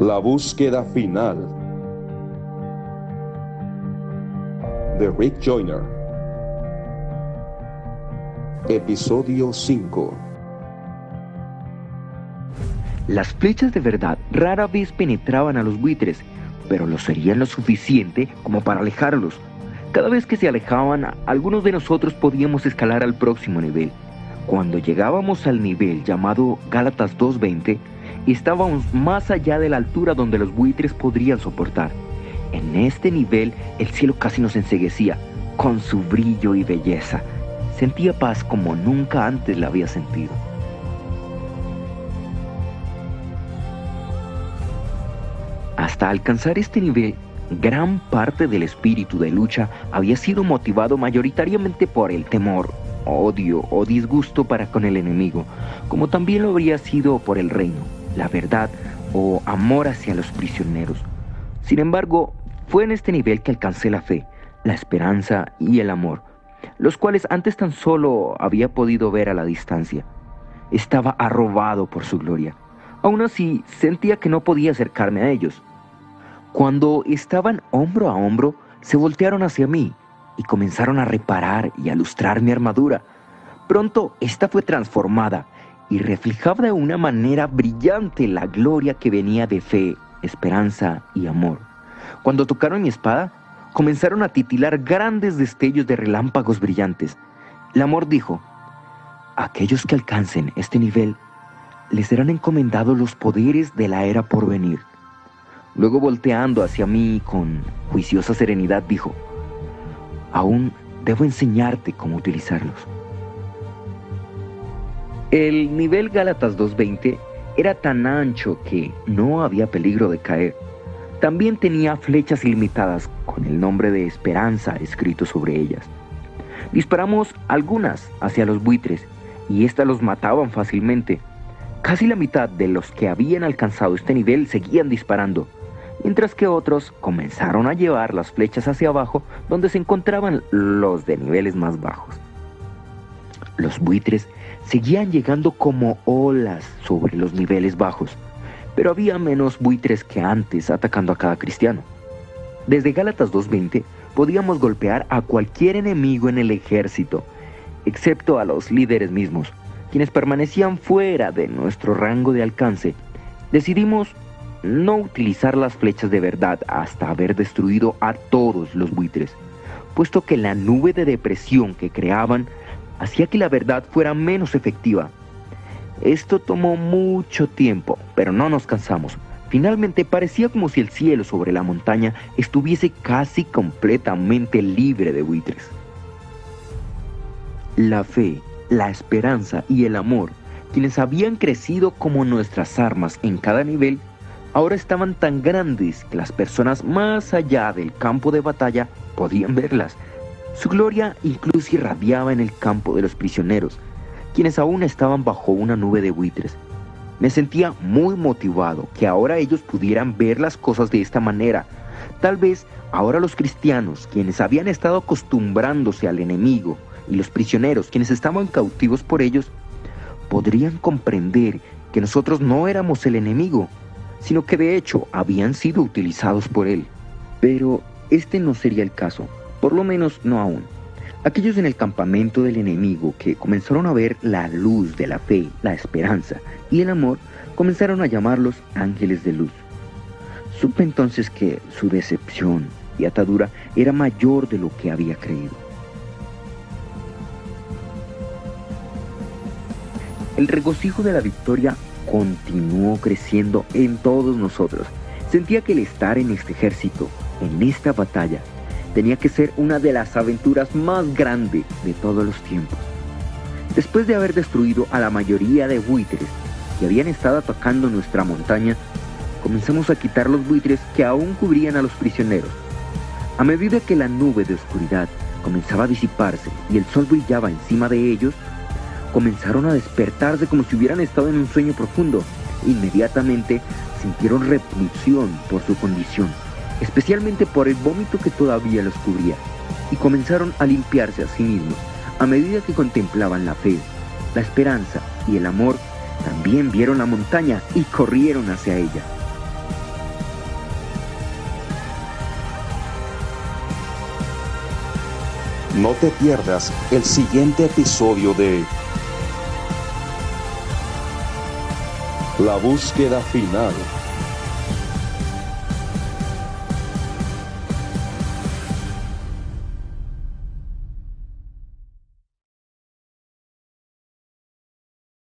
La búsqueda final de Rick Joyner. Episodio 5 Las flechas de verdad rara vez penetraban a los buitres, pero lo serían lo suficiente como para alejarlos. Cada vez que se alejaban, algunos de nosotros podíamos escalar al próximo nivel. Cuando llegábamos al nivel llamado Gálatas 220, estábamos más allá de la altura donde los buitres podrían soportar. En este nivel el cielo casi nos enseguecía, con su brillo y belleza. Sentía paz como nunca antes la había sentido. Hasta alcanzar este nivel, gran parte del espíritu de lucha había sido motivado mayoritariamente por el temor, odio o disgusto para con el enemigo, como también lo habría sido por el reino, la verdad o amor hacia los prisioneros. Sin embargo, fue en este nivel que alcancé la fe, la esperanza y el amor, los cuales antes tan solo había podido ver a la distancia. Estaba arrobado por su gloria. Aún así, sentía que no podía acercarme a ellos. Cuando estaban hombro a hombro, se voltearon hacia mí y comenzaron a reparar y a lustrar mi armadura. Pronto esta fue transformada y reflejaba de una manera brillante la gloria que venía de fe, esperanza y amor. Cuando tocaron mi espada, comenzaron a titilar grandes destellos de relámpagos brillantes. El amor dijo, aquellos que alcancen este nivel les serán encomendados los poderes de la era por venir. Luego volteando hacia mí con juiciosa serenidad dijo, aún debo enseñarte cómo utilizarlos. El nivel Gálatas 220 era tan ancho que no había peligro de caer. También tenía flechas ilimitadas con el nombre de esperanza escrito sobre ellas. Disparamos algunas hacia los buitres y éstas los mataban fácilmente. Casi la mitad de los que habían alcanzado este nivel seguían disparando, mientras que otros comenzaron a llevar las flechas hacia abajo donde se encontraban los de niveles más bajos. Los buitres seguían llegando como olas sobre los niveles bajos, pero había menos buitres que antes atacando a cada cristiano. Desde Gálatas 2.20 podíamos golpear a cualquier enemigo en el ejército, excepto a los líderes mismos, quienes permanecían fuera de nuestro rango de alcance. Decidimos no utilizar las flechas de verdad hasta haber destruido a todos los buitres, puesto que la nube de depresión que creaban hacía que la verdad fuera menos efectiva. Esto tomó mucho tiempo, pero no nos cansamos. Finalmente parecía como si el cielo sobre la montaña estuviese casi completamente libre de buitres. La fe, la esperanza y el amor, quienes habían crecido como nuestras armas en cada nivel, ahora estaban tan grandes que las personas más allá del campo de batalla podían verlas su gloria incluso irradiaba en el campo de los prisioneros, quienes aún estaban bajo una nube de buitres. Me sentía muy motivado que ahora ellos pudieran ver las cosas de esta manera. Tal vez ahora los cristianos, quienes habían estado acostumbrándose al enemigo, y los prisioneros, quienes estaban cautivos por ellos, podrían comprender que nosotros no éramos el enemigo, sino que de hecho habían sido utilizados por él. Pero este no sería el caso por lo menos no aún. Aquellos en el campamento del enemigo que comenzaron a ver la luz de la fe, la esperanza y el amor, comenzaron a llamarlos ángeles de luz. Supe entonces que su decepción y atadura era mayor de lo que había creído. El regocijo de la victoria continuó creciendo en todos nosotros. Sentía que el estar en este ejército, en esta batalla, tenía que ser una de las aventuras más grandes de todos los tiempos. Después de haber destruido a la mayoría de buitres que habían estado atacando nuestra montaña, comenzamos a quitar los buitres que aún cubrían a los prisioneros. A medida que la nube de oscuridad comenzaba a disiparse y el sol brillaba encima de ellos, comenzaron a despertarse como si hubieran estado en un sueño profundo. Inmediatamente sintieron repulsión por su condición especialmente por el vómito que todavía los cubría, y comenzaron a limpiarse a sí mismos a medida que contemplaban la fe, la esperanza y el amor. También vieron la montaña y corrieron hacia ella. No te pierdas el siguiente episodio de La búsqueda final.